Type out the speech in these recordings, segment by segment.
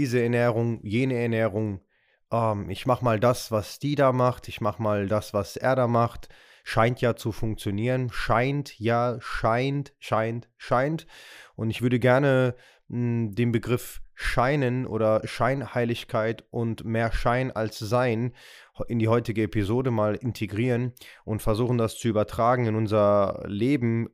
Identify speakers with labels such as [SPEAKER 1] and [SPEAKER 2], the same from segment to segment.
[SPEAKER 1] diese Ernährung, jene Ernährung, ähm, ich mache mal das, was die da macht, ich mache mal das, was er da macht, scheint ja zu funktionieren, scheint ja, scheint, scheint, scheint. Und ich würde gerne mh, hm, den Begriff Scheinen oder Scheinheiligkeit und mehr Schein als Sein in die heutige Episode mal integrieren und versuchen das zu übertragen in unser Leben,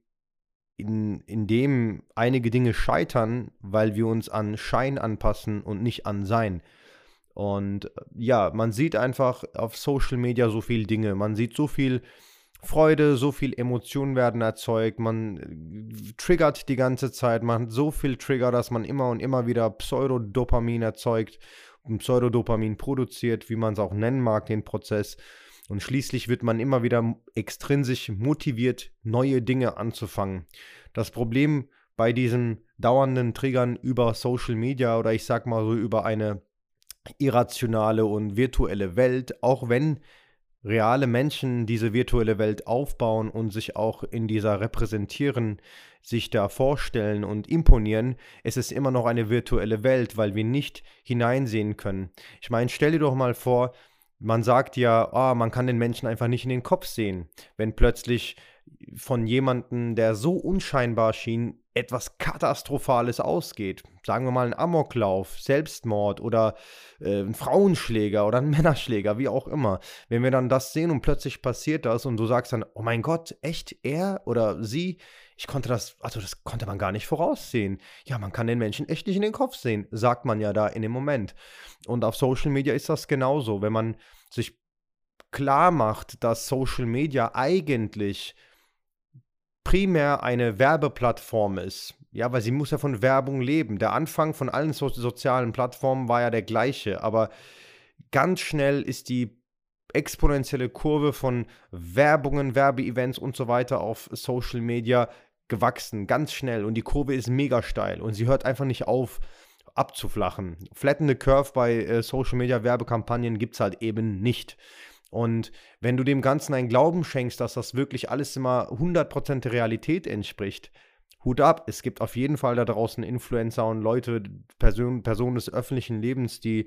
[SPEAKER 1] in, in dem einige Dinge scheitern, weil wir uns an Schein anpassen und nicht an Sein. Und ja, man sieht einfach auf Social Media so viele Dinge. Man sieht so viel Freude, so viel Emotionen werden erzeugt, man äh, triggert die ganze Zeit, man hat so viel Trigger, dass man immer und immer wieder Pseudodopamin erzeugt und Pseudodopamin produziert, wie man es auch nennen mag, den Prozess. Und schließlich wird man immer wieder extrinsisch motiviert, neue Dinge anzufangen. Das Problem bei diesen dauernden Triggern über Social Media oder ich sag mal so über eine irrationale und virtuelle Welt, auch wenn reale Menschen diese virtuelle Welt aufbauen und sich auch in dieser repräsentieren, sich da vorstellen und imponieren, es ist immer noch eine virtuelle Welt, weil wir nicht hineinsehen können. Ich meine, stell dir doch mal vor, man sagt ja, oh, man kann den Menschen einfach nicht in den Kopf sehen, wenn plötzlich von jemandem, der so unscheinbar schien, etwas Katastrophales ausgeht. Sagen wir mal ein Amoklauf, Selbstmord oder äh, ein Frauenschläger oder ein Männerschläger, wie auch immer. Wenn wir dann das sehen und plötzlich passiert das und du sagst dann, oh mein Gott, echt er oder sie, ich konnte das, also das konnte man gar nicht voraussehen. Ja, man kann den Menschen echt nicht in den Kopf sehen, sagt man ja da in dem Moment. Und auf Social Media ist das genauso. Wenn man sich klar macht, dass Social Media eigentlich primär eine Werbeplattform ist. Ja, weil sie muss ja von Werbung leben. Der Anfang von allen so sozialen Plattformen war ja der gleiche, aber ganz schnell ist die exponentielle Kurve von Werbungen, Werbeevents und so weiter auf Social Media gewachsen, ganz schnell und die Kurve ist mega steil und sie hört einfach nicht auf abzuflachen. Flattende Curve bei äh, Social Media Werbekampagnen gibt es halt eben nicht. Und wenn du dem Ganzen einen Glauben schenkst, dass das wirklich alles immer 100% der Realität entspricht, Hut ab. Es gibt auf jeden Fall da draußen Influencer und Leute, Person, Personen des öffentlichen Lebens, die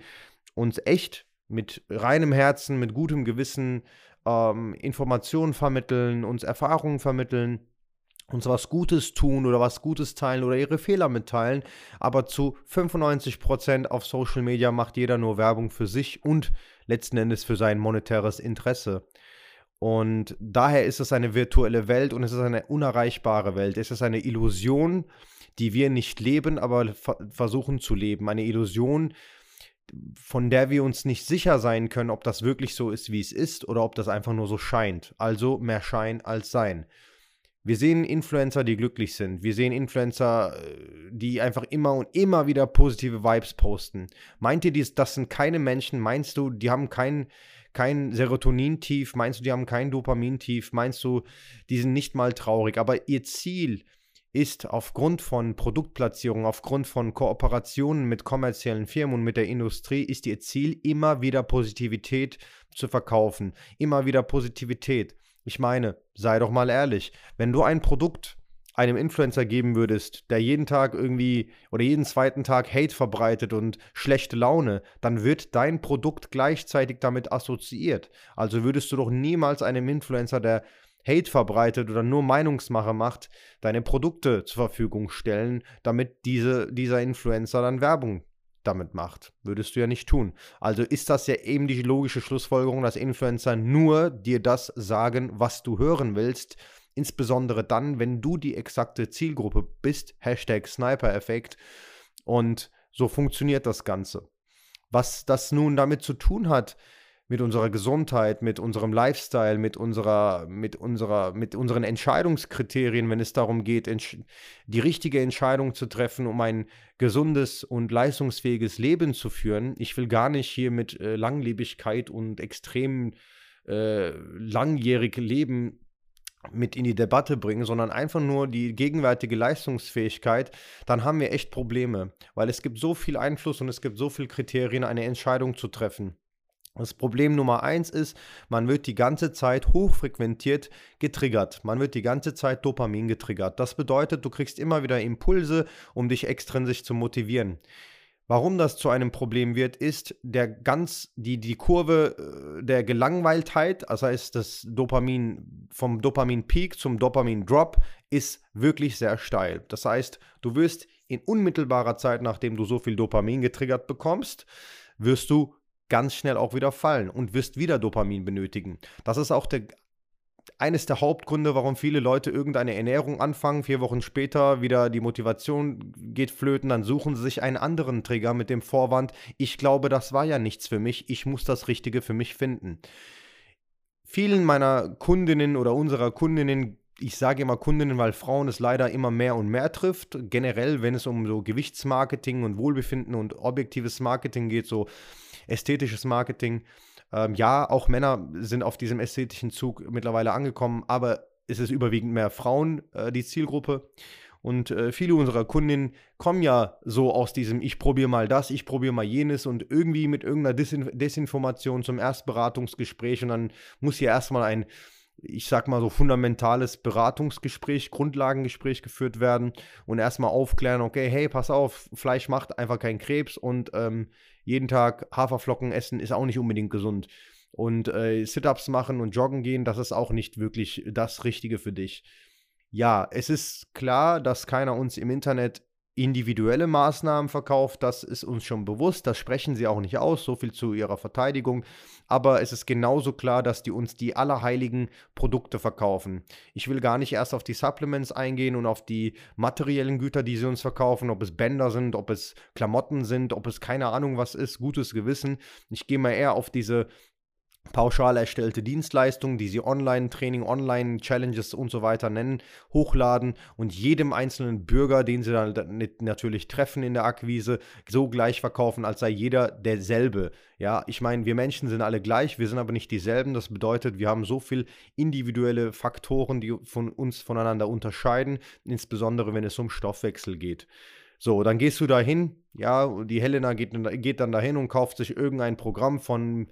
[SPEAKER 1] uns echt mit reinem Herzen, mit gutem Gewissen ähm, Informationen vermitteln, uns Erfahrungen vermitteln uns was Gutes tun oder was Gutes teilen oder ihre Fehler mitteilen. Aber zu 95% auf Social Media macht jeder nur Werbung für sich und letzten Endes für sein monetäres Interesse. Und daher ist es eine virtuelle Welt und es ist eine unerreichbare Welt. Es ist eine Illusion, die wir nicht leben, aber versuchen zu leben. Eine Illusion, von der wir uns nicht sicher sein können, ob das wirklich so ist, wie es ist, oder ob das einfach nur so scheint. Also mehr Schein als Sein. Wir sehen Influencer, die glücklich sind. Wir sehen Influencer, äh, die einfach immer und immer wieder positive Vibes posten. Meint ihr, das sind keine Menschen? Meinst du, die haben kein, kein Serotonin-Tief? Meinst du, die haben kein Dopamin-Tief? Meinst du, die sind nicht mal traurig? Aber ihr Ziel ist aufgrund von Produktplatzierung, aufgrund von Kooperationen mit kommerziellen Firmen und mit der Industrie, ist ihr Ziel, immer wieder Positivität zu verkaufen. Immer wieder Positivität. Ich meine, sei doch mal ehrlich, wenn du ein Produkt einem Influencer geben würdest, der jeden Tag irgendwie oder jeden zweiten Tag Hate verbreitet und schlechte Laune, dann wird dein Produkt gleichzeitig damit assoziiert. Also würdest du doch niemals einem Influencer, der Hate verbreitet oder nur Meinungsmache macht, deine Produkte zur Verfügung stellen, damit diese, dieser Influencer dann Werbung damit macht. Würdest du ja nicht tun. Also ist das ja eben die logische Schlussfolgerung, dass Influencer nur dir das sagen, was du hören willst. Insbesondere dann, wenn du die exakte Zielgruppe bist. Hashtag Sniper-Effekt. Und so funktioniert das Ganze. Was das nun damit zu tun hat, mit unserer Gesundheit, mit unserem Lifestyle, mit unserer, mit unserer, mit unseren Entscheidungskriterien, wenn es darum geht, die richtige Entscheidung zu treffen, um ein gesundes und leistungsfähiges Leben zu führen. Ich will gar nicht hier mit äh, Langlebigkeit und extrem äh, langjährig Leben mit in die Debatte bringen, sondern einfach nur die gegenwärtige Leistungsfähigkeit, dann haben wir echt Probleme, weil es gibt so viel Einfluss und es gibt so viele Kriterien, eine Entscheidung zu treffen. Das Problem Nummer eins ist, man wird die ganze Zeit hochfrequentiert getriggert. Man wird die ganze Zeit Dopamin getriggert. Das bedeutet, du kriegst immer wieder Impulse, um dich extrinsisch zu motivieren. Warum das zu einem Problem wird, ist der ganz, die, die Kurve äh, der Gelangweiltheit, das heißt, das Dopamin vom Dopamin-Peak zum Dopamin-Drop ist wirklich sehr steil. Das heißt, du wirst in unmittelbarer Zeit, nachdem du so viel Dopamin getriggert bekommst, wirst du ganz schnell auch wieder fallen und wirst wieder Dopamin benötigen. Das ist auch der eines der Hauptgründe, warum viele Leute irgendeine Ernährung anfangen, vier Wochen später wieder die Motivation geht flöten, dann suchen sie sich einen anderen Trigger mit dem Vorwand, ich glaube, das war ja nichts für mich, ich muss das Richtige für mich finden. Vielen meiner Kundinnen oder unserer Kundinnen ich sage immer Kundinnen, weil Frauen es leider immer mehr und mehr trifft. Generell, wenn es um so Gewichtsmarketing und Wohlbefinden und objektives Marketing geht, so ästhetisches Marketing, ähm, ja, auch Männer sind auf diesem ästhetischen Zug mittlerweile angekommen, aber es ist überwiegend mehr Frauen äh, die Zielgruppe. Und äh, viele unserer Kundinnen kommen ja so aus diesem Ich probiere mal das, ich probiere mal jenes und irgendwie mit irgendeiner Desin Desinformation zum Erstberatungsgespräch und dann muss hier erstmal ein, ich sag mal so fundamentales Beratungsgespräch, Grundlagengespräch geführt werden und erstmal aufklären, okay, hey, pass auf, Fleisch macht einfach keinen Krebs und ähm, jeden Tag Haferflocken essen ist auch nicht unbedingt gesund. Und äh, Sit-ups machen und joggen gehen, das ist auch nicht wirklich das Richtige für dich. Ja, es ist klar, dass keiner uns im Internet individuelle Maßnahmen verkauft, das ist uns schon bewusst, das sprechen sie auch nicht aus, so viel zu ihrer Verteidigung, aber es ist genauso klar, dass die uns die allerheiligen Produkte verkaufen. Ich will gar nicht erst auf die Supplements eingehen und auf die materiellen Güter, die sie uns verkaufen, ob es Bänder sind, ob es Klamotten sind, ob es keine Ahnung was ist, gutes Gewissen. Ich gehe mal eher auf diese pauschal erstellte Dienstleistungen, die sie Online-Training, Online-Challenges und so weiter nennen, hochladen und jedem einzelnen Bürger, den sie dann natürlich treffen in der Akquise, so gleich verkaufen, als sei jeder derselbe. Ja, ich meine, wir Menschen sind alle gleich, wir sind aber nicht dieselben. Das bedeutet, wir haben so viele individuelle Faktoren, die von uns voneinander unterscheiden, insbesondere wenn es um Stoffwechsel geht. So, dann gehst du dahin, ja, die Helena geht, geht dann dahin und kauft sich irgendein Programm von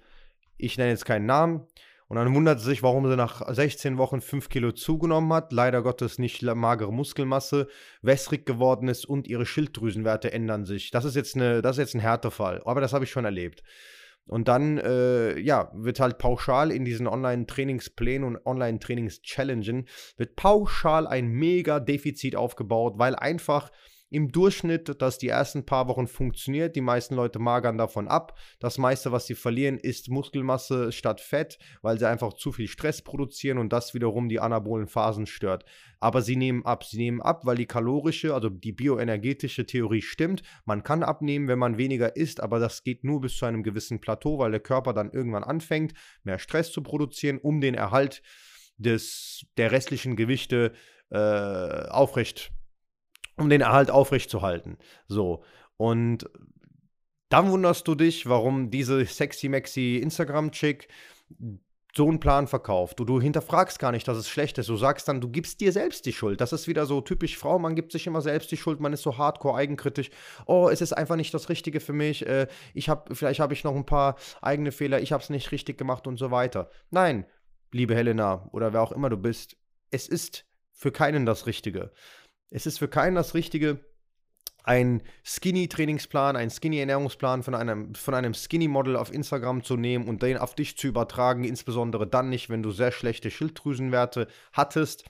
[SPEAKER 1] ich nenne jetzt keinen Namen. Und dann wundert sie sich, warum sie nach 16 Wochen 5 Kilo zugenommen hat, leider Gottes nicht magere Muskelmasse, wässrig geworden ist und ihre Schilddrüsenwerte ändern sich. Das ist jetzt, eine, das ist jetzt ein Härtefall, aber das habe ich schon erlebt. Und dann, äh, ja, wird halt pauschal in diesen Online-Trainingsplänen und Online-Trainings-Challengen, wird pauschal ein mega Defizit aufgebaut, weil einfach im Durchschnitt, dass die ersten paar Wochen funktioniert. Die meisten Leute magern davon ab. Das meiste, was sie verlieren, ist Muskelmasse statt Fett, weil sie einfach zu viel Stress produzieren und das wiederum die anabolen Phasen stört. Aber sie nehmen ab. Sie nehmen ab, weil die kalorische, also die bioenergetische Theorie stimmt. Man kann abnehmen, wenn man weniger isst, aber das geht nur bis zu einem gewissen Plateau, weil der Körper dann irgendwann anfängt, mehr Stress zu produzieren, um den Erhalt des, der restlichen Gewichte äh, aufrecht um den Erhalt aufrechtzuerhalten. So. Und dann wunderst du dich, warum diese sexy maxi Instagram-Chick so einen Plan verkauft. Du, du hinterfragst gar nicht, dass es schlecht ist. Du sagst dann, du gibst dir selbst die Schuld. Das ist wieder so typisch Frau, man gibt sich immer selbst die Schuld, man ist so hardcore eigenkritisch. Oh, es ist einfach nicht das Richtige für mich. Äh, ich habe, vielleicht habe ich noch ein paar eigene Fehler, ich habe es nicht richtig gemacht und so weiter. Nein, liebe Helena oder wer auch immer du bist, es ist für keinen das Richtige. Es ist für keinen das Richtige, ein Skinny-Trainingsplan, ein Skinny-Ernährungsplan von einem, von einem Skinny-Model auf Instagram zu nehmen und den auf dich zu übertragen, insbesondere dann nicht, wenn du sehr schlechte Schilddrüsenwerte hattest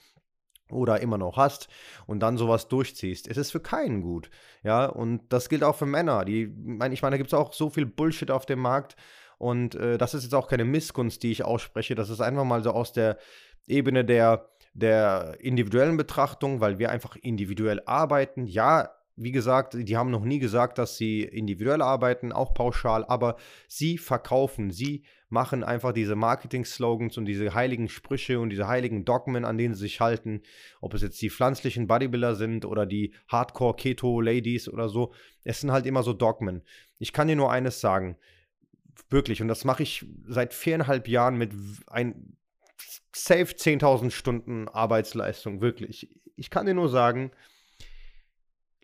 [SPEAKER 1] oder immer noch hast und dann sowas durchziehst. Es ist für keinen gut. Ja, und das gilt auch für Männer. Die, ich meine, da gibt es auch so viel Bullshit auf dem Markt. Und äh, das ist jetzt auch keine Missgunst, die ich ausspreche. Das ist einfach mal so aus der Ebene der, der individuellen Betrachtung, weil wir einfach individuell arbeiten. Ja, wie gesagt, die haben noch nie gesagt, dass sie individuell arbeiten, auch pauschal, aber sie verkaufen, sie machen einfach diese Marketing-Slogans und diese heiligen Sprüche und diese heiligen Dogmen, an denen sie sich halten, ob es jetzt die pflanzlichen Bodybuilder sind oder die Hardcore-Keto-Ladies oder so. Es sind halt immer so Dogmen. Ich kann dir nur eines sagen, wirklich, und das mache ich seit viereinhalb Jahren mit ein safe 10.000 Stunden Arbeitsleistung, wirklich. Ich kann dir nur sagen,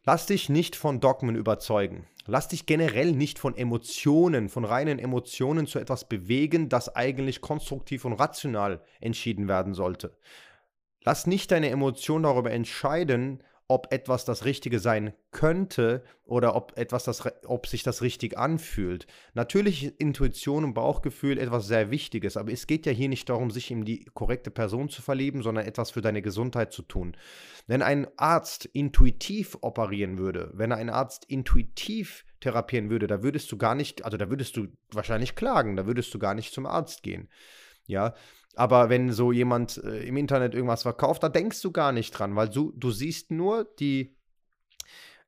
[SPEAKER 1] lass dich nicht von Dogmen überzeugen. Lass dich generell nicht von Emotionen, von reinen Emotionen zu etwas bewegen, das eigentlich konstruktiv und rational entschieden werden sollte. Lass nicht deine Emotionen darüber entscheiden, ob etwas das Richtige sein könnte oder ob etwas das, ob sich das richtig anfühlt. Natürlich Intuition und Bauchgefühl etwas sehr Wichtiges, aber es geht ja hier nicht darum, sich in die korrekte Person zu verlieben, sondern etwas für deine Gesundheit zu tun. Wenn ein Arzt intuitiv operieren würde, wenn ein Arzt intuitiv therapieren würde, da würdest du gar nicht, also da würdest du wahrscheinlich klagen, da würdest du gar nicht zum Arzt gehen. Ja, aber wenn so jemand äh, im Internet irgendwas verkauft, da denkst du gar nicht dran, weil du, du siehst nur die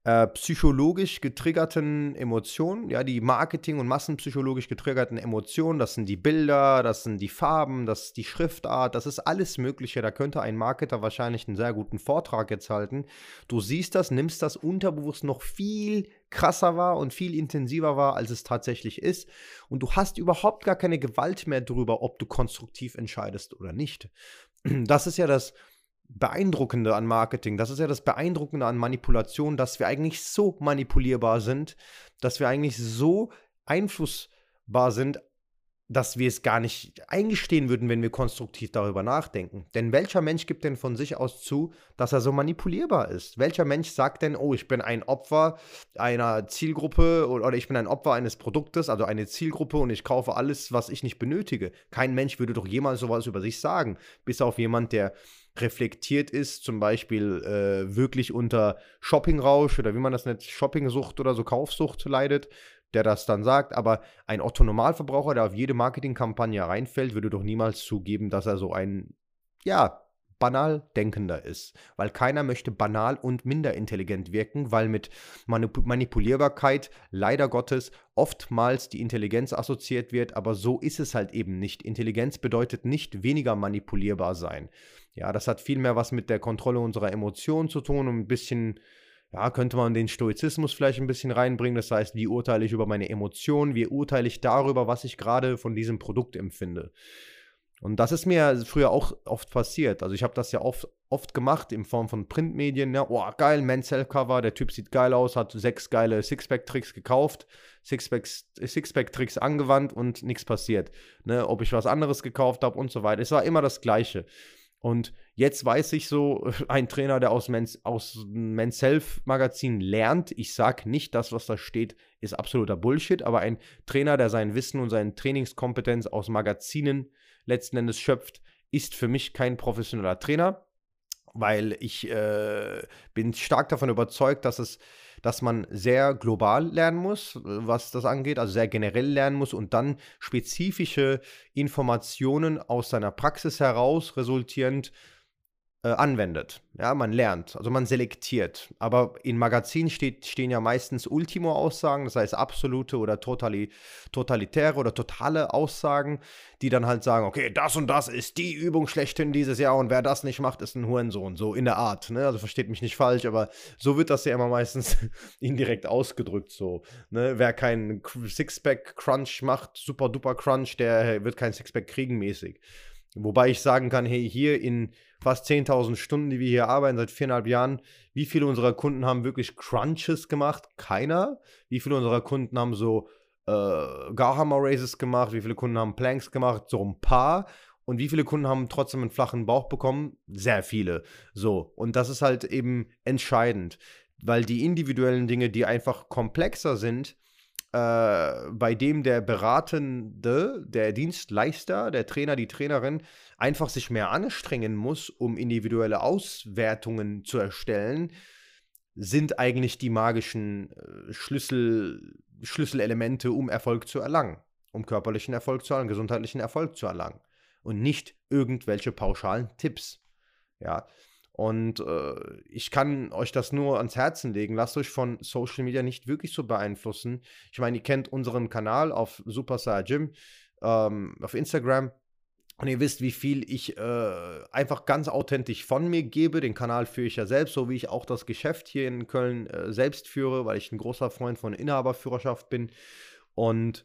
[SPEAKER 1] äh, psychologisch getriggerten Emotionen, ja, die Marketing- und massenpsychologisch getriggerten Emotionen, das sind die Bilder, das sind die Farben, das ist die Schriftart, das ist alles Mögliche. Da könnte ein Marketer wahrscheinlich einen sehr guten Vortrag jetzt halten. Du siehst das, nimmst das unterbewusst noch viel krasser war und viel intensiver war, als es tatsächlich ist. Und du hast überhaupt gar keine Gewalt mehr darüber, ob du konstruktiv entscheidest oder nicht. Das ist ja das Beeindruckende an Marketing, das ist ja das Beeindruckende an Manipulation, dass wir eigentlich so manipulierbar sind, dass wir eigentlich so einflussbar sind dass wir es gar nicht eingestehen würden, wenn wir konstruktiv darüber nachdenken. Denn welcher Mensch gibt denn von sich aus zu, dass er so manipulierbar ist? Welcher Mensch sagt denn, oh, ich bin ein Opfer einer Zielgruppe oder ich bin ein Opfer eines Produktes, also eine Zielgruppe und ich kaufe alles, was ich nicht benötige? Kein Mensch würde doch jemals sowas über sich sagen, bis auf jemand, der reflektiert ist, zum Beispiel äh, wirklich unter Shoppingrausch oder wie man das nennt, Shoppingsucht oder so Kaufsucht leidet der das dann sagt, aber ein Otto-Normalverbraucher, der auf jede Marketingkampagne reinfällt, würde doch niemals zugeben, dass er so ein, ja, banal denkender ist. Weil keiner möchte banal und minder intelligent wirken, weil mit Manip Manipulierbarkeit leider Gottes oftmals die Intelligenz assoziiert wird, aber so ist es halt eben nicht. Intelligenz bedeutet nicht weniger manipulierbar sein. Ja, das hat vielmehr was mit der Kontrolle unserer Emotionen zu tun und ein bisschen ja, könnte man den Stoizismus vielleicht ein bisschen reinbringen. Das heißt, wie urteile ich über meine Emotionen, wie urteile ich darüber, was ich gerade von diesem Produkt empfinde. Und das ist mir früher auch oft passiert. Also ich habe das ja oft, oft gemacht in Form von Printmedien. Ja, oh, geil, Mansell Cover, der Typ sieht geil aus, hat sechs geile Sixpack-Tricks gekauft, Sixpack-Tricks angewandt und nichts passiert. Ne, ob ich was anderes gekauft habe und so weiter. Es war immer das Gleiche. Und jetzt weiß ich so, ein Trainer, der aus Men's, aus Men's Health Magazin lernt, ich sage nicht, das, was da steht, ist absoluter Bullshit, aber ein Trainer, der sein Wissen und seine Trainingskompetenz aus Magazinen letzten Endes schöpft, ist für mich kein professioneller Trainer, weil ich äh, bin stark davon überzeugt, dass es dass man sehr global lernen muss, was das angeht, also sehr generell lernen muss und dann spezifische Informationen aus seiner Praxis heraus resultierend äh, anwendet. Ja, man lernt, also man selektiert. Aber in Magazinen steht, stehen ja meistens Ultimo-Aussagen, das heißt absolute oder totali totalitäre oder totale Aussagen, die dann halt sagen, okay, das und das ist die Übung schlechthin dieses Jahr und wer das nicht macht, ist ein Hurensohn. So in der Art. Ne? Also versteht mich nicht falsch, aber so wird das ja immer meistens indirekt ausgedrückt. So, ne? Wer keinen Sixpack-Crunch macht, super duper Crunch, der wird kein Sixpack kriegen mäßig. Wobei ich sagen kann, hey, hier in fast 10.000 Stunden, die wir hier arbeiten, seit viereinhalb Jahren, wie viele unserer Kunden haben wirklich Crunches gemacht? Keiner. Wie viele unserer Kunden haben so äh, Garhammer Raises gemacht? Wie viele Kunden haben Planks gemacht? So ein paar. Und wie viele Kunden haben trotzdem einen flachen Bauch bekommen? Sehr viele. So. Und das ist halt eben entscheidend, weil die individuellen Dinge, die einfach komplexer sind, äh, bei dem der Beratende, der Dienstleister, der Trainer, die Trainerin einfach sich mehr anstrengen muss, um individuelle Auswertungen zu erstellen, sind eigentlich die magischen äh, Schlüssel, Schlüsselelemente, um Erfolg zu erlangen, um körperlichen Erfolg zu erlangen, gesundheitlichen Erfolg zu erlangen und nicht irgendwelche pauschalen Tipps. Ja, und äh, ich kann euch das nur ans Herzen legen. Lasst euch von Social Media nicht wirklich so beeinflussen. Ich meine, ihr kennt unseren Kanal auf Super Gym ähm, auf Instagram. Und ihr wisst, wie viel ich äh, einfach ganz authentisch von mir gebe. Den Kanal führe ich ja selbst, so wie ich auch das Geschäft hier in Köln äh, selbst führe, weil ich ein großer Freund von Inhaberführerschaft bin. Und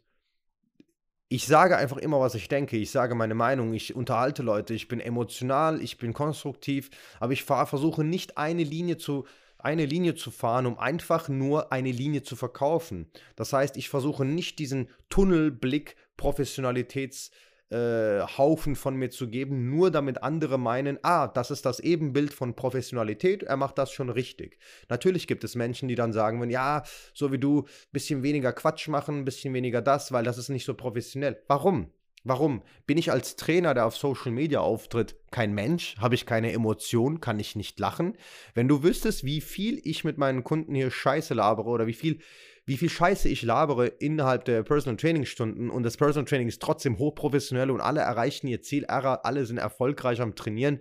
[SPEAKER 1] ich sage einfach immer, was ich denke. Ich sage meine Meinung. Ich unterhalte Leute. Ich bin emotional, ich bin konstruktiv, aber ich versuche nicht eine Linie zu eine Linie zu fahren, um einfach nur eine Linie zu verkaufen. Das heißt, ich versuche nicht diesen Tunnelblick Professionalitäts äh, Haufen von mir zu geben, nur damit andere meinen, ah, das ist das Ebenbild von Professionalität, er macht das schon richtig. Natürlich gibt es Menschen, die dann sagen, ja, so wie du, bisschen weniger Quatsch machen, bisschen weniger das, weil das ist nicht so professionell. Warum? Warum? Bin ich als Trainer, der auf Social Media auftritt, kein Mensch? Habe ich keine Emotionen? Kann ich nicht lachen? Wenn du wüsstest, wie viel ich mit meinen Kunden hier Scheiße labere oder wie viel, wie viel Scheiße ich labere innerhalb der Personal Training Stunden und das Personal Training ist trotzdem hochprofessionell und alle erreichen ihr Ziel, alle sind erfolgreich am Trainieren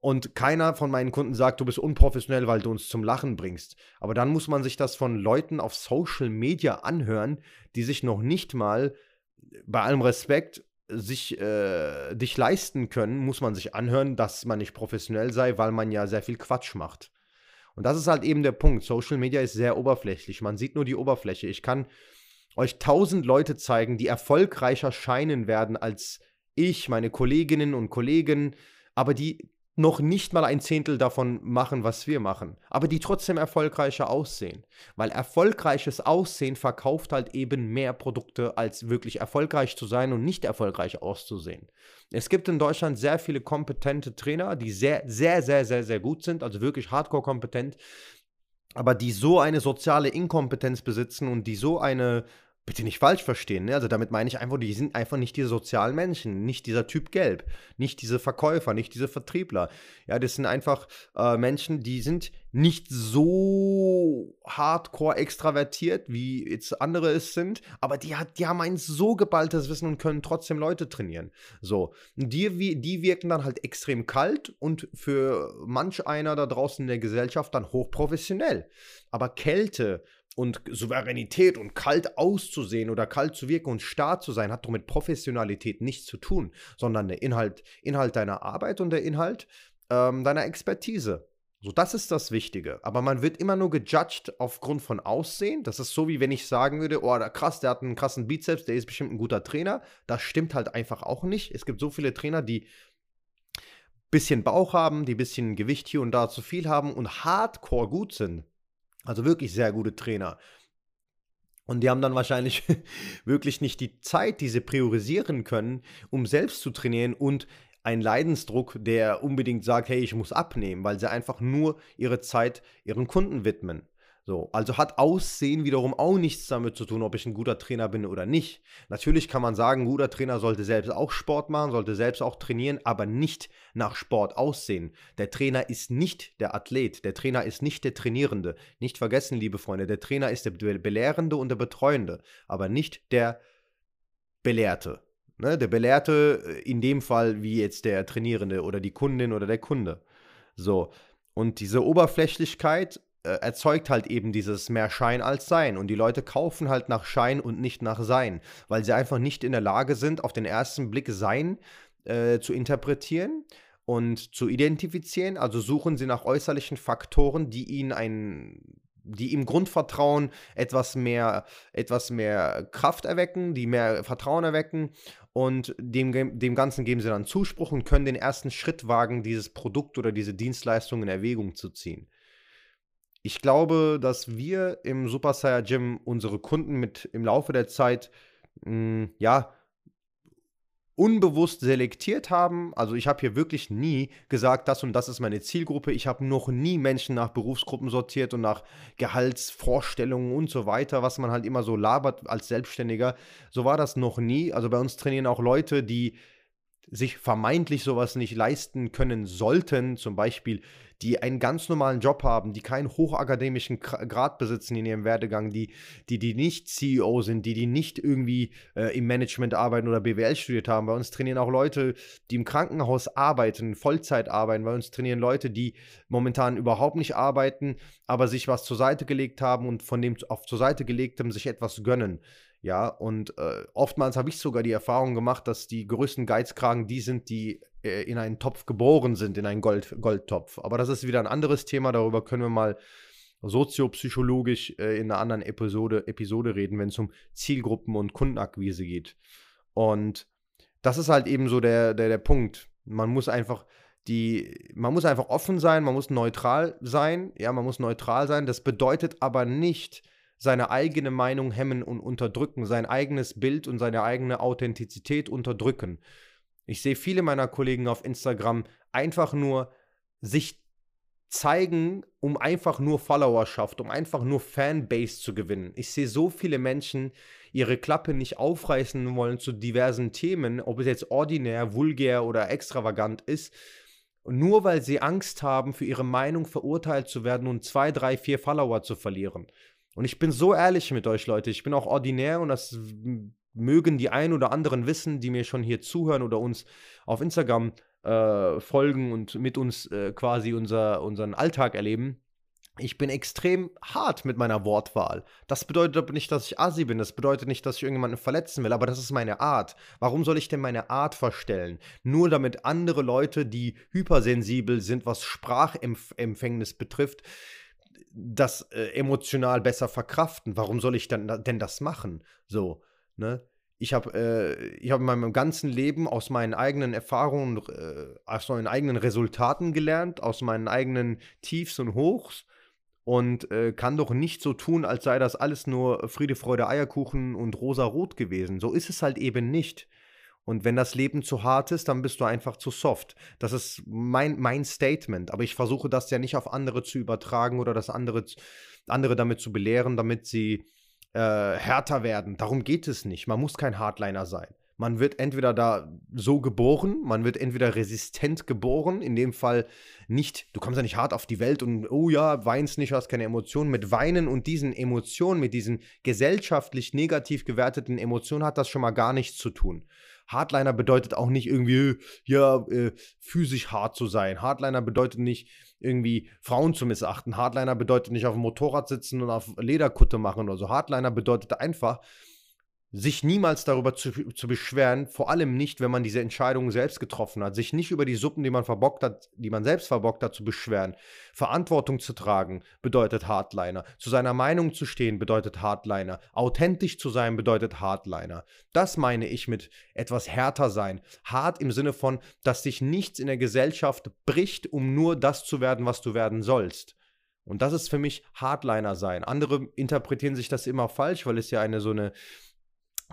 [SPEAKER 1] und keiner von meinen Kunden sagt, du bist unprofessionell, weil du uns zum Lachen bringst. Aber dann muss man sich das von Leuten auf Social Media anhören, die sich noch nicht mal bei allem Respekt sich äh, dich leisten können, muss man sich anhören, dass man nicht professionell sei, weil man ja sehr viel Quatsch macht. Und das ist halt eben der Punkt. Social Media ist sehr oberflächlich. Man sieht nur die Oberfläche. Ich kann euch tausend Leute zeigen, die erfolgreicher scheinen werden als ich, meine Kolleginnen und Kollegen, aber die noch nicht mal ein Zehntel davon machen, was wir machen, aber die trotzdem erfolgreicher aussehen. Weil erfolgreiches Aussehen verkauft halt eben mehr Produkte, als wirklich erfolgreich zu sein und nicht erfolgreich auszusehen. Es gibt in Deutschland sehr viele kompetente Trainer, die sehr, sehr, sehr, sehr, sehr gut sind, also wirklich hardcore kompetent, aber die so eine soziale Inkompetenz besitzen und die so eine bitte nicht falsch verstehen. Ne? Also damit meine ich einfach, die sind einfach nicht diese sozialen Menschen, nicht dieser Typ Gelb, nicht diese Verkäufer, nicht diese Vertriebler. Ja, das sind einfach äh, Menschen, die sind nicht so hardcore extravertiert, wie jetzt andere es sind, aber die, hat, die haben ein so geballtes Wissen und können trotzdem Leute trainieren. So, die, die wirken dann halt extrem kalt und für manch einer da draußen in der Gesellschaft dann hochprofessionell. Aber Kälte und Souveränität und kalt auszusehen oder kalt zu wirken und stark zu sein, hat doch mit Professionalität nichts zu tun, sondern der Inhalt, Inhalt deiner Arbeit und der Inhalt ähm, deiner Expertise. So, das ist das Wichtige. Aber man wird immer nur gejudged aufgrund von Aussehen. Das ist so, wie wenn ich sagen würde, oh, krass, der hat einen krassen Bizeps, der ist bestimmt ein guter Trainer. Das stimmt halt einfach auch nicht. Es gibt so viele Trainer, die bisschen Bauch haben, die bisschen Gewicht hier und da zu viel haben und hardcore gut sind. Also wirklich sehr gute Trainer. Und die haben dann wahrscheinlich wirklich nicht die Zeit, die sie priorisieren können, um selbst zu trainieren und einen Leidensdruck, der unbedingt sagt, hey, ich muss abnehmen, weil sie einfach nur ihre Zeit ihren Kunden widmen. So, also hat Aussehen wiederum auch nichts damit zu tun, ob ich ein guter Trainer bin oder nicht. Natürlich kann man sagen, ein guter Trainer sollte selbst auch Sport machen, sollte selbst auch trainieren, aber nicht nach Sport aussehen. Der Trainer ist nicht der Athlet, der Trainer ist nicht der Trainierende. Nicht vergessen, liebe Freunde, der Trainer ist der Belehrende und der Betreuende, aber nicht der Belehrte. Ne? Der Belehrte äh, in dem Fall wie jetzt der Trainierende oder die Kundin oder der Kunde. So. Und diese Oberflächlichkeit erzeugt halt eben dieses mehr Schein als Sein. Und die Leute kaufen halt nach Schein und nicht nach Sein, weil sie einfach nicht in der Lage sind, auf den ersten Blick Sein äh, zu interpretieren und zu identifizieren. Also suchen sie nach äußerlichen Faktoren, die ihnen ein die im Grundvertrauen etwas mehr, etwas mehr Kraft erwecken, die mehr Vertrauen erwecken und dem, dem Ganzen geben sie dann Zuspruch und können den ersten Schritt wagen, dieses Produkt oder diese Dienstleistung in Erwägung zu ziehen. Ich glaube, dass wir im Super Saiyan Gym unsere Kunden mit im Laufe der Zeit mh, hm, ja unbewusst selektiert haben. Also ich habe hier wirklich nie gesagt, das und das ist meine Zielgruppe. Ich habe noch nie Menschen nach Berufsgruppen sortiert und nach Gehaltsvorstellungen und so weiter, was man halt immer so labert als Selbstständiger. So war das noch nie. Also bei uns trainieren auch Leute, die sich vermeintlich sowas nicht leisten können sollten, zum Beispiel die einen ganz normalen Job haben, die keinen hochakademischen Grad besitzen in ihrem Werdegang, die, die, die nicht CEO sind, die, die nicht irgendwie äh, im Management arbeiten oder BWL studiert haben. Bei uns trainieren auch Leute, die im Krankenhaus arbeiten, Vollzeit arbeiten. Bei uns trainieren Leute, die momentan überhaupt nicht arbeiten, aber sich was zur Seite gelegt haben und von dem auf zur Seite gelegtem sich etwas gönnen. Ja, und äh, oftmals habe ich sogar die Erfahrung gemacht, dass die größten Geizkragen die sind, die äh, in einen Topf geboren sind, in einen Gold, Goldtopf. Aber das ist wieder ein anderes Thema, darüber können wir mal soziopsychologisch äh, in einer anderen Episode, Episode reden, wenn es um Zielgruppen und Kundenakquise geht. Und das ist halt eben so der, der, der Punkt. Man muss einfach die, man muss einfach offen sein, man muss neutral sein, ja, man muss neutral sein. Das bedeutet aber nicht, seine eigene Meinung hemmen und unterdrücken, sein eigenes Bild und seine eigene Authentizität unterdrücken. Ich sehe viele meiner Kollegen auf Instagram einfach nur sich zeigen, um einfach nur Followerschaft, um einfach nur Fanbase zu gewinnen. Ich sehe so viele Menschen ihre Klappe nicht aufreißen wollen zu diversen Themen, ob es jetzt ordinär, vulgär oder extravagant ist, nur weil sie Angst haben, für ihre Meinung verurteilt zu werden und zwei, drei, vier Follower zu verlieren. Und ich bin so ehrlich mit euch, Leute. Ich bin auch ordinär und das mögen die ein oder anderen wissen, die mir schon hier zuhören oder uns auf Instagram äh, folgen und mit uns äh, quasi unser, unseren Alltag erleben. Ich bin extrem hart mit meiner Wortwahl. Das bedeutet aber nicht, dass ich assi bin. Das bedeutet nicht, dass ich irgendjemanden verletzen will. Aber das ist meine Art. Warum soll ich denn meine Art verstellen? Nur damit andere Leute, die hypersensibel sind, was Sprachempfängnis betrifft, das äh, emotional besser verkraften. Warum soll ich dann, denn das machen? So, ne? Ich habe äh, hab in meinem ganzen Leben aus meinen eigenen Erfahrungen, äh, aus meinen eigenen Resultaten gelernt, aus meinen eigenen Tiefs und Hochs und äh, kann doch nicht so tun, als sei das alles nur Friede, Freude, Eierkuchen und rosa-rot gewesen. So ist es halt eben nicht. Und wenn das Leben zu hart ist, dann bist du einfach zu soft. Das ist mein, mein Statement. Aber ich versuche das ja nicht auf andere zu übertragen oder das andere, andere damit zu belehren, damit sie äh, härter werden. Darum geht es nicht. Man muss kein Hardliner sein. Man wird entweder da so geboren, man wird entweder resistent geboren, in dem Fall nicht, du kommst ja nicht hart auf die Welt und, oh ja, weinst nicht, hast keine Emotionen. Mit Weinen und diesen Emotionen, mit diesen gesellschaftlich negativ gewerteten Emotionen hat das schon mal gar nichts zu tun. Hardliner bedeutet auch nicht irgendwie, ja, äh, physisch hart zu sein. Hardliner bedeutet nicht irgendwie Frauen zu missachten. Hardliner bedeutet nicht auf dem Motorrad sitzen und auf Lederkutte machen oder so. Hardliner bedeutet einfach, sich niemals darüber zu, zu, beschweren, vor allem nicht, wenn man diese Entscheidung selbst getroffen hat, sich nicht über die Suppen, die man verbockt hat, die man selbst verbockt hat, zu beschweren. Verantwortung zu tragen bedeutet Hardliner. Zu seiner Meinung zu stehen bedeutet Hardliner. Authentisch zu sein bedeutet Hardliner. Das meine ich mit etwas härter sein. Hart im Sinne von, dass sich nichts in der Gesellschaft bricht, um nur das zu werden, was du werden sollst. Und das ist für mich Hardliner sein. Andere interpretieren sich das immer falsch, weil es ja eine so eine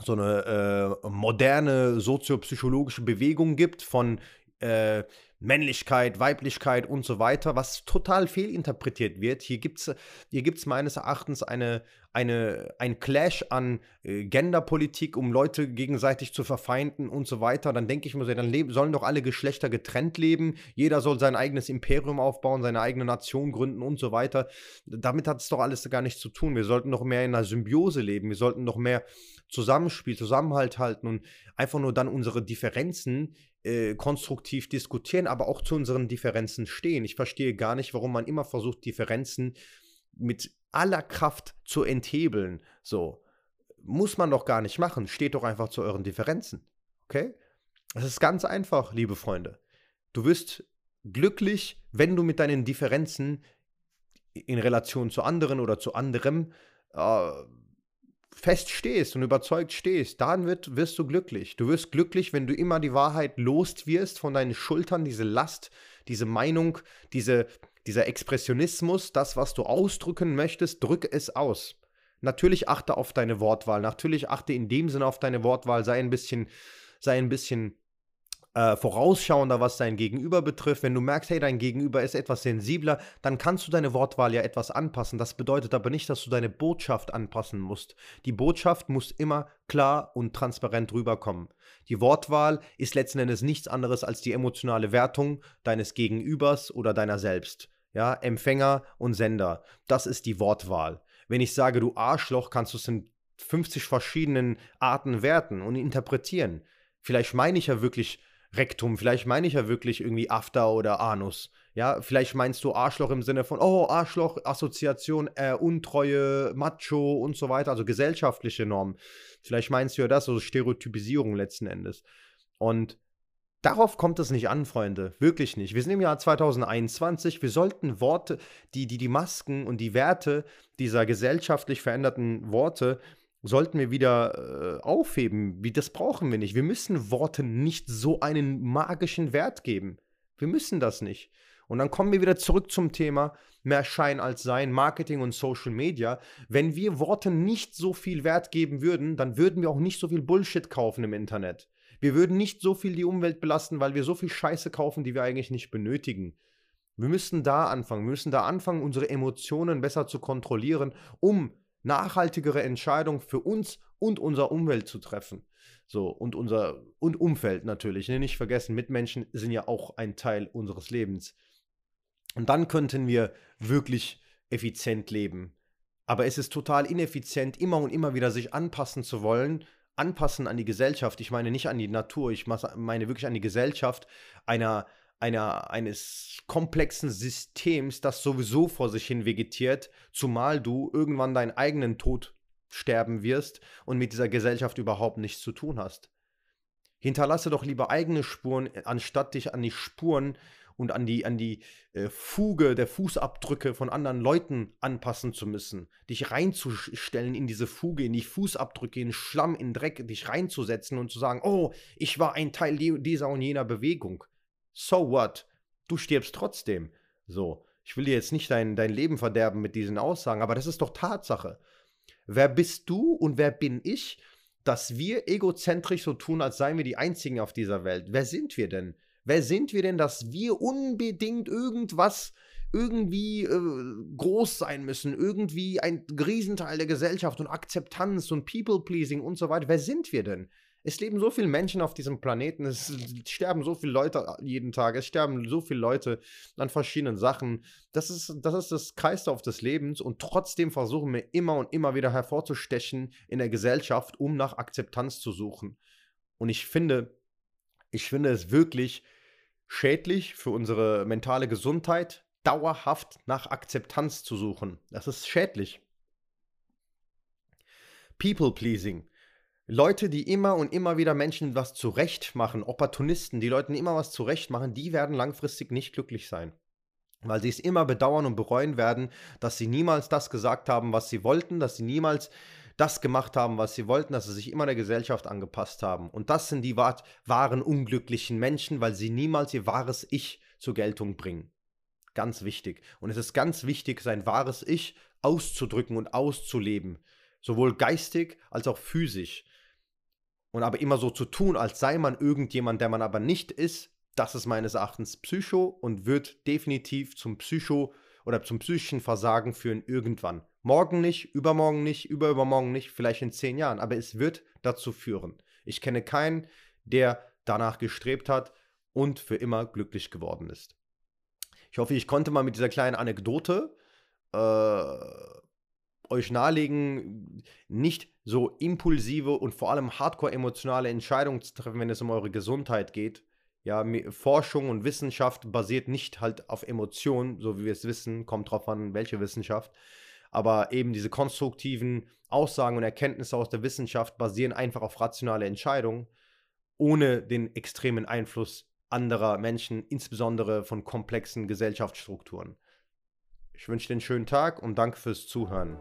[SPEAKER 1] so eine äh, moderne soziopsychologische Bewegung gibt von äh, Männlichkeit, Weiblichkeit und so weiter, was total fehlinterpretiert wird. Hier gibt es hier gibt's meines Erachtens eine, eine, ein Clash an äh, Genderpolitik, um Leute gegenseitig zu verfeinden und so weiter. Dann denke ich mir so, dann sollen doch alle Geschlechter getrennt leben. Jeder soll sein eigenes Imperium aufbauen, seine eigene Nation gründen und so weiter. Damit hat es doch alles gar nichts zu tun. Wir sollten noch mehr in einer Symbiose leben. Wir sollten noch mehr Zusammenspiel, Zusammenhalt halten und einfach nur dann unsere Differenzen äh, konstruktiv diskutieren, aber auch zu unseren Differenzen stehen. Ich verstehe gar nicht, warum man immer versucht, Differenzen mit aller Kraft zu enthebeln. So, muss man doch gar nicht machen. Steht doch einfach zu euren Differenzen. Okay? Das ist ganz einfach, liebe Freunde. Du wirst glücklich, wenn du mit deinen Differenzen in Relation zu anderen oder zu anderem äh, fest stehst und überzeugt stehst, dann wird, wirst du glücklich. Du wirst glücklich, wenn du immer die Wahrheit lost wirst von deinen Schultern, diese Last, diese Meinung, diese, dieser Expressionismus, das, was du ausdrücken möchtest, drücke es aus. Natürlich achte auf deine Wortwahl, natürlich achte in dem Sinne auf deine Wortwahl, sei ein bisschen, sei ein bisschen äh, vorausschauender, was dein Gegenüber betrifft. Wenn du merkst, hey, dein Gegenüber ist etwas sensibler, dann kannst du deine Wortwahl ja etwas anpassen. Das bedeutet aber nicht, dass du deine Botschaft anpassen musst. Die Botschaft muss immer klar und transparent rüberkommen. Die Wortwahl ist letzten Endes nichts anderes als die emotionale Wertung deines Gegenübers oder deiner selbst. Ja, Empfänger und Sender. Das ist die Wortwahl. Wenn ich sage, du Arschloch, kannst du es in 50 verschiedenen Arten werten und interpretieren. Vielleicht meine ich ja wirklich Rektum. Vielleicht meine ich ja wirklich irgendwie After oder Anus. Ja, vielleicht meinst du Arschloch im Sinne von, oh, Arschloch, Assoziation, äh, Untreue, Macho und so weiter, also gesellschaftliche Normen. Vielleicht meinst du ja das, also Stereotypisierung letzten Endes. Und darauf kommt es nicht an, Freunde. Wirklich nicht. Wir sind im Jahr 2021. Wir sollten Worte, die, die, die Masken und die Werte dieser gesellschaftlich veränderten Worte sollten wir wieder äh, aufheben. Wie das brauchen wir nicht. Wir müssen Worten nicht so einen magischen Wert geben. Wir müssen das nicht. Und dann kommen wir wieder zurück zum Thema mehr Schein als Sein, Marketing und Social Media. Wenn wir Worten nicht so viel Wert geben würden, dann würden wir auch nicht so viel Bullshit kaufen im Internet. Wir würden nicht so viel die Umwelt belasten, weil wir so viel Scheiße kaufen, die wir eigentlich nicht benötigen. Wir müssen da anfangen. Wir müssen da anfangen, unsere Emotionen besser zu kontrollieren, um nachhaltigere Entscheidungen für uns und unsere Umwelt zu treffen. So, und unser und Umfeld natürlich. Ne? Nicht vergessen, Mitmenschen sind ja auch ein Teil unseres Lebens. Und dann könnten wir wirklich effizient leben. Aber es ist total ineffizient, immer und immer wieder sich anpassen zu wollen, anpassen an die Gesellschaft. Ich meine nicht an die Natur, ich meine wirklich an die Gesellschaft einer, einer, eines komplexen Systems, das sowieso vor sich hin vegetiert, zumal du irgendwann deinen eigenen Tod sterben wirst und mit dieser Gesellschaft überhaupt nichts zu tun hast. Hinterlasse doch lieber eigene Spuren, anstatt dich an die Spuren und an die, an die äh, Fuge der Fußabdrücke von anderen Leuten anpassen zu müssen. Dich reinzustellen in diese Fuge, in die Fußabdrücke, in Schlamm, in Dreck, dich reinzusetzen und zu sagen, oh, ich war ein Teil dieser und jener Bewegung. So what? Du stirbst trotzdem. So. Ich will dir jetzt nicht dein, dein Leben verderben mit diesen Aussagen, aber das ist doch Tatsache. Wer bist du und wer bin ich, dass wir egozentrisch so tun, als seien wir die Einzigen auf dieser Welt? Wer sind wir denn? Wer sind wir denn, dass wir unbedingt irgendwas irgendwie äh, groß sein müssen, irgendwie ein Riesenteil der Gesellschaft und Akzeptanz und People-Pleasing und so weiter. Wer sind wir denn? Es leben so viele Menschen auf diesem Planeten, es sterben so viele Leute jeden Tag, es sterben so viele Leute an verschiedenen Sachen. Das ist, das ist das Kreislauf des Lebens und trotzdem versuchen wir immer und immer wieder hervorzustechen in der Gesellschaft, um nach Akzeptanz zu suchen. Und ich finde, ich finde es wirklich schädlich für unsere mentale Gesundheit, dauerhaft nach Akzeptanz zu suchen. Das ist schädlich. People-pleasing. Leute, die immer und immer wieder Menschen was zurecht machen, Opportunisten, die Leuten immer was zurecht machen, die werden langfristig nicht glücklich sein. Weil sie es immer bedauern und bereuen werden, dass sie niemals das gesagt haben, was sie wollten, dass sie niemals das gemacht haben, was sie wollten, dass sie sich immer der Gesellschaft angepasst haben. Und das sind die wahren unglücklichen Menschen, weil sie niemals ihr wahres Ich zur Geltung bringen. Ganz wichtig. Und es ist ganz wichtig, sein wahres Ich auszudrücken und auszuleben. Sowohl geistig als auch physisch. Und aber immer so zu tun, als sei man irgendjemand, der man aber nicht ist, das ist meines Erachtens Psycho und wird definitiv zum Psycho oder zum psychischen Versagen führen irgendwann. Morgen nicht, übermorgen nicht, überübermorgen nicht, vielleicht in zehn Jahren, aber es wird dazu führen. Ich kenne keinen, der danach gestrebt hat und für immer glücklich geworden ist. Ich hoffe, ich konnte mal mit dieser kleinen Anekdote äh, euch nahelegen, nicht so impulsive und vor allem hardcore emotionale Entscheidungen zu treffen, wenn es um eure Gesundheit geht. Ja, Forschung und Wissenschaft basiert nicht halt auf Emotionen, so wie wir es wissen, kommt drauf an, welche Wissenschaft, aber eben diese konstruktiven Aussagen und Erkenntnisse aus der Wissenschaft basieren einfach auf rationale Entscheidungen, ohne den extremen Einfluss anderer Menschen, insbesondere von komplexen Gesellschaftsstrukturen. Ich wünsche dir einen schönen Tag und danke fürs Zuhören.